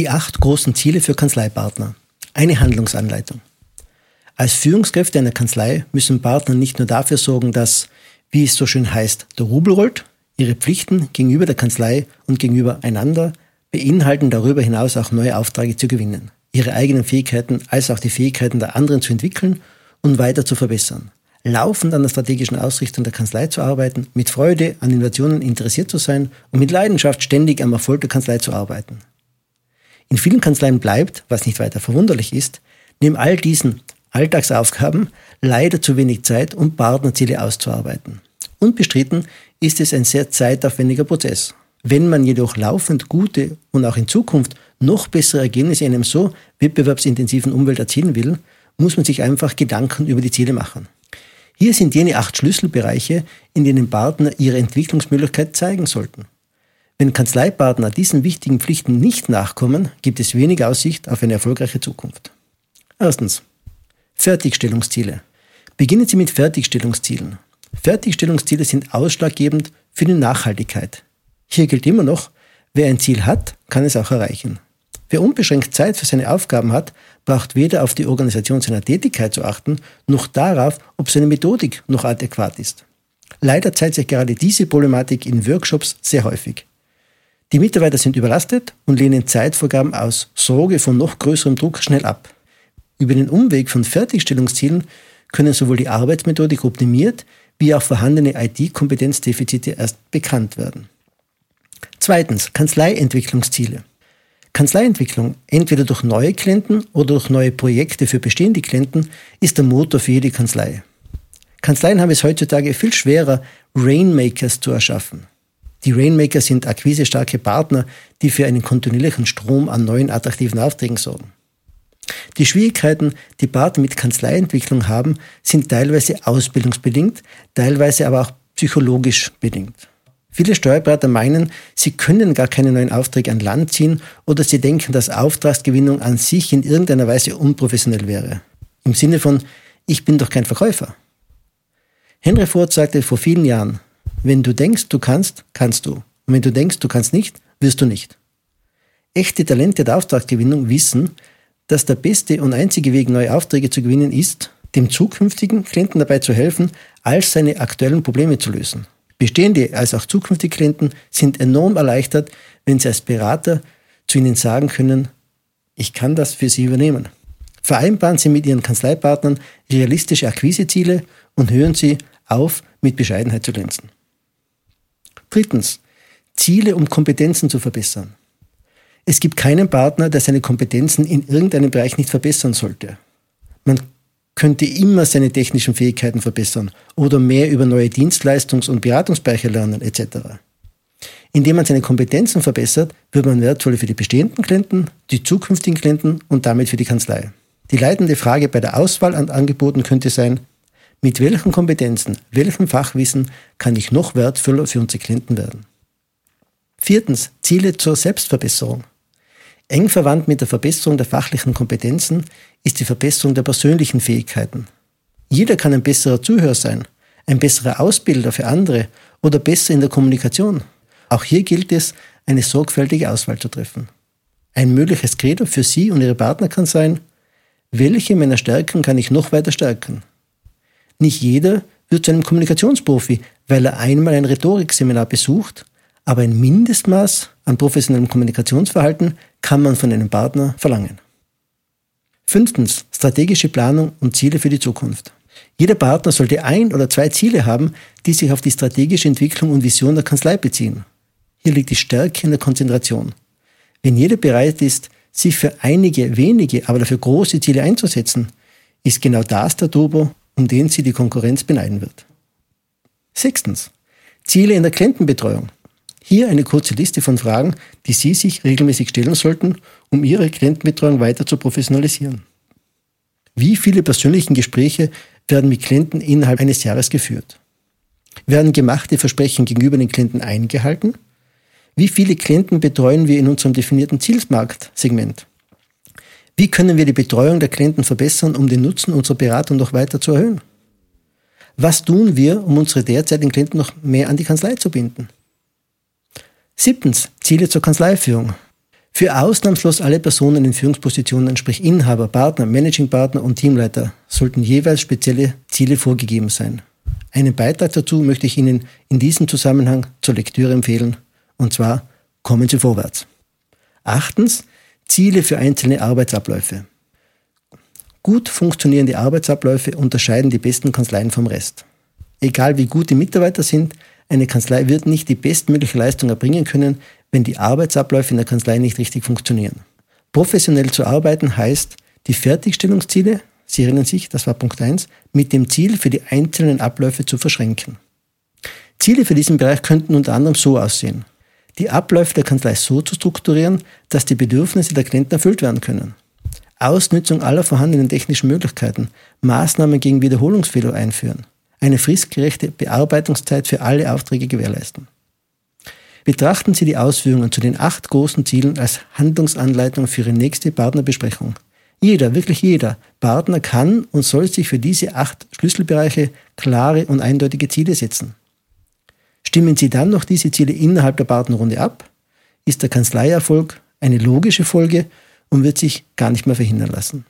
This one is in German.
Die acht großen Ziele für Kanzleipartner. Eine Handlungsanleitung. Als Führungskräfte einer Kanzlei müssen Partner nicht nur dafür sorgen, dass, wie es so schön heißt, der Rubel rollt, ihre Pflichten gegenüber der Kanzlei und gegenüber einander beinhalten darüber hinaus auch neue Aufträge zu gewinnen, ihre eigenen Fähigkeiten als auch die Fähigkeiten der anderen zu entwickeln und weiter zu verbessern, laufend an der strategischen Ausrichtung der Kanzlei zu arbeiten, mit Freude an Innovationen interessiert zu sein und mit Leidenschaft ständig am Erfolg der Kanzlei zu arbeiten. In vielen Kanzleien bleibt, was nicht weiter verwunderlich ist, neben all diesen Alltagsaufgaben leider zu wenig Zeit, um Partnerziele auszuarbeiten. Unbestritten ist es ein sehr zeitaufwendiger Prozess. Wenn man jedoch laufend gute und auch in Zukunft noch bessere Ergebnisse in einem so wettbewerbsintensiven Umwelt erzielen will, muss man sich einfach Gedanken über die Ziele machen. Hier sind jene acht Schlüsselbereiche, in denen Partner ihre Entwicklungsmöglichkeit zeigen sollten. Wenn Kanzleipartner diesen wichtigen Pflichten nicht nachkommen, gibt es wenig Aussicht auf eine erfolgreiche Zukunft. Erstens. Fertigstellungsziele. Beginnen Sie mit Fertigstellungszielen. Fertigstellungsziele sind ausschlaggebend für die Nachhaltigkeit. Hier gilt immer noch, wer ein Ziel hat, kann es auch erreichen. Wer unbeschränkt Zeit für seine Aufgaben hat, braucht weder auf die Organisation seiner Tätigkeit zu achten, noch darauf, ob seine Methodik noch adäquat ist. Leider zeigt sich gerade diese Problematik in Workshops sehr häufig. Die Mitarbeiter sind überlastet und lehnen Zeitvorgaben aus Sorge von noch größerem Druck schnell ab. Über den Umweg von Fertigstellungszielen können sowohl die Arbeitsmethodik optimiert wie auch vorhandene IT-Kompetenzdefizite erst bekannt werden. Zweitens, Kanzleientwicklungsziele. Kanzleientwicklung, entweder durch neue Klienten oder durch neue Projekte für bestehende Klienten, ist der Motor für jede Kanzlei. Kanzleien haben es heutzutage viel schwerer, Rainmakers zu erschaffen. Die Rainmaker sind akquisestarke Partner, die für einen kontinuierlichen Strom an neuen attraktiven Aufträgen sorgen. Die Schwierigkeiten, die Partner mit Kanzleientwicklung haben, sind teilweise ausbildungsbedingt, teilweise aber auch psychologisch bedingt. Viele Steuerberater meinen, sie können gar keine neuen Aufträge an Land ziehen oder sie denken, dass Auftragsgewinnung an sich in irgendeiner Weise unprofessionell wäre. Im Sinne von, ich bin doch kein Verkäufer. Henry Ford sagte vor vielen Jahren, wenn du denkst, du kannst, kannst du. Und wenn du denkst, du kannst nicht, wirst du nicht. Echte Talente der Auftragsgewinnung wissen, dass der beste und einzige Weg, neue Aufträge zu gewinnen, ist, dem zukünftigen Klienten dabei zu helfen, all seine aktuellen Probleme zu lösen. Bestehende als auch zukünftige Klienten sind enorm erleichtert, wenn sie als Berater zu ihnen sagen können, ich kann das für Sie übernehmen. Vereinbaren Sie mit Ihren Kanzleipartnern realistische Akquiseziele und hören Sie auf, mit Bescheidenheit zu glänzen. Drittens, Ziele, um Kompetenzen zu verbessern. Es gibt keinen Partner, der seine Kompetenzen in irgendeinem Bereich nicht verbessern sollte. Man könnte immer seine technischen Fähigkeiten verbessern oder mehr über neue Dienstleistungs- und Beratungsbereiche lernen etc. Indem man seine Kompetenzen verbessert, wird man wertvoll für die bestehenden Klienten, die zukünftigen Klienten und damit für die Kanzlei. Die leitende Frage bei der Auswahl an Angeboten könnte sein, mit welchen Kompetenzen, welchem Fachwissen kann ich noch wertvoller für unsere Klienten werden? Viertens, Ziele zur Selbstverbesserung. Eng verwandt mit der Verbesserung der fachlichen Kompetenzen ist die Verbesserung der persönlichen Fähigkeiten. Jeder kann ein besserer Zuhörer sein, ein besserer Ausbilder für andere oder besser in der Kommunikation. Auch hier gilt es, eine sorgfältige Auswahl zu treffen. Ein mögliches Credo für Sie und Ihre Partner kann sein, welche meiner Stärken kann ich noch weiter stärken? Nicht jeder wird zu einem Kommunikationsprofi, weil er einmal ein Rhetorikseminar besucht, aber ein Mindestmaß an professionellem Kommunikationsverhalten kann man von einem Partner verlangen. Fünftens, strategische Planung und Ziele für die Zukunft. Jeder Partner sollte ein oder zwei Ziele haben, die sich auf die strategische Entwicklung und Vision der Kanzlei beziehen. Hier liegt die Stärke in der Konzentration. Wenn jeder bereit ist, sich für einige wenige, aber dafür große Ziele einzusetzen, ist genau das der Turbo, um den sie die Konkurrenz beneiden wird. Sechstens. Ziele in der Klientenbetreuung. Hier eine kurze Liste von Fragen, die Sie sich regelmäßig stellen sollten, um Ihre Klientenbetreuung weiter zu professionalisieren. Wie viele persönlichen Gespräche werden mit Klienten innerhalb eines Jahres geführt? Werden gemachte Versprechen gegenüber den Klienten eingehalten? Wie viele Klienten betreuen wir in unserem definierten Zielsmarktsegment? Wie können wir die Betreuung der Klienten verbessern, um den Nutzen unserer Beratung noch weiter zu erhöhen? Was tun wir, um unsere derzeitigen Klienten noch mehr an die Kanzlei zu binden? Siebtens, Ziele zur Kanzleiführung. Für ausnahmslos alle Personen in Führungspositionen, sprich Inhaber, Partner, Managing Partner und Teamleiter, sollten jeweils spezielle Ziele vorgegeben sein. Einen Beitrag dazu möchte ich Ihnen in diesem Zusammenhang zur Lektüre empfehlen, und zwar Kommen Sie vorwärts. Achtens, Ziele für einzelne Arbeitsabläufe. Gut funktionierende Arbeitsabläufe unterscheiden die besten Kanzleien vom Rest. Egal wie gut die Mitarbeiter sind, eine Kanzlei wird nicht die bestmögliche Leistung erbringen können, wenn die Arbeitsabläufe in der Kanzlei nicht richtig funktionieren. Professionell zu arbeiten heißt, die Fertigstellungsziele, Sie erinnern sich, das war Punkt 1, mit dem Ziel für die einzelnen Abläufe zu verschränken. Ziele für diesen Bereich könnten unter anderem so aussehen. Die Abläufe der Kanzlei so zu strukturieren, dass die Bedürfnisse der Klienten erfüllt werden können. Ausnutzung aller vorhandenen technischen Möglichkeiten, Maßnahmen gegen Wiederholungsfehler einführen, eine fristgerechte Bearbeitungszeit für alle Aufträge gewährleisten. Betrachten Sie die Ausführungen zu den acht großen Zielen als Handlungsanleitung für Ihre nächste Partnerbesprechung. Jeder, wirklich jeder Partner kann und soll sich für diese acht Schlüsselbereiche klare und eindeutige Ziele setzen. Stimmen Sie dann noch diese Ziele innerhalb der Partnerrunde ab, ist der Kanzleierfolg eine logische Folge und wird sich gar nicht mehr verhindern lassen.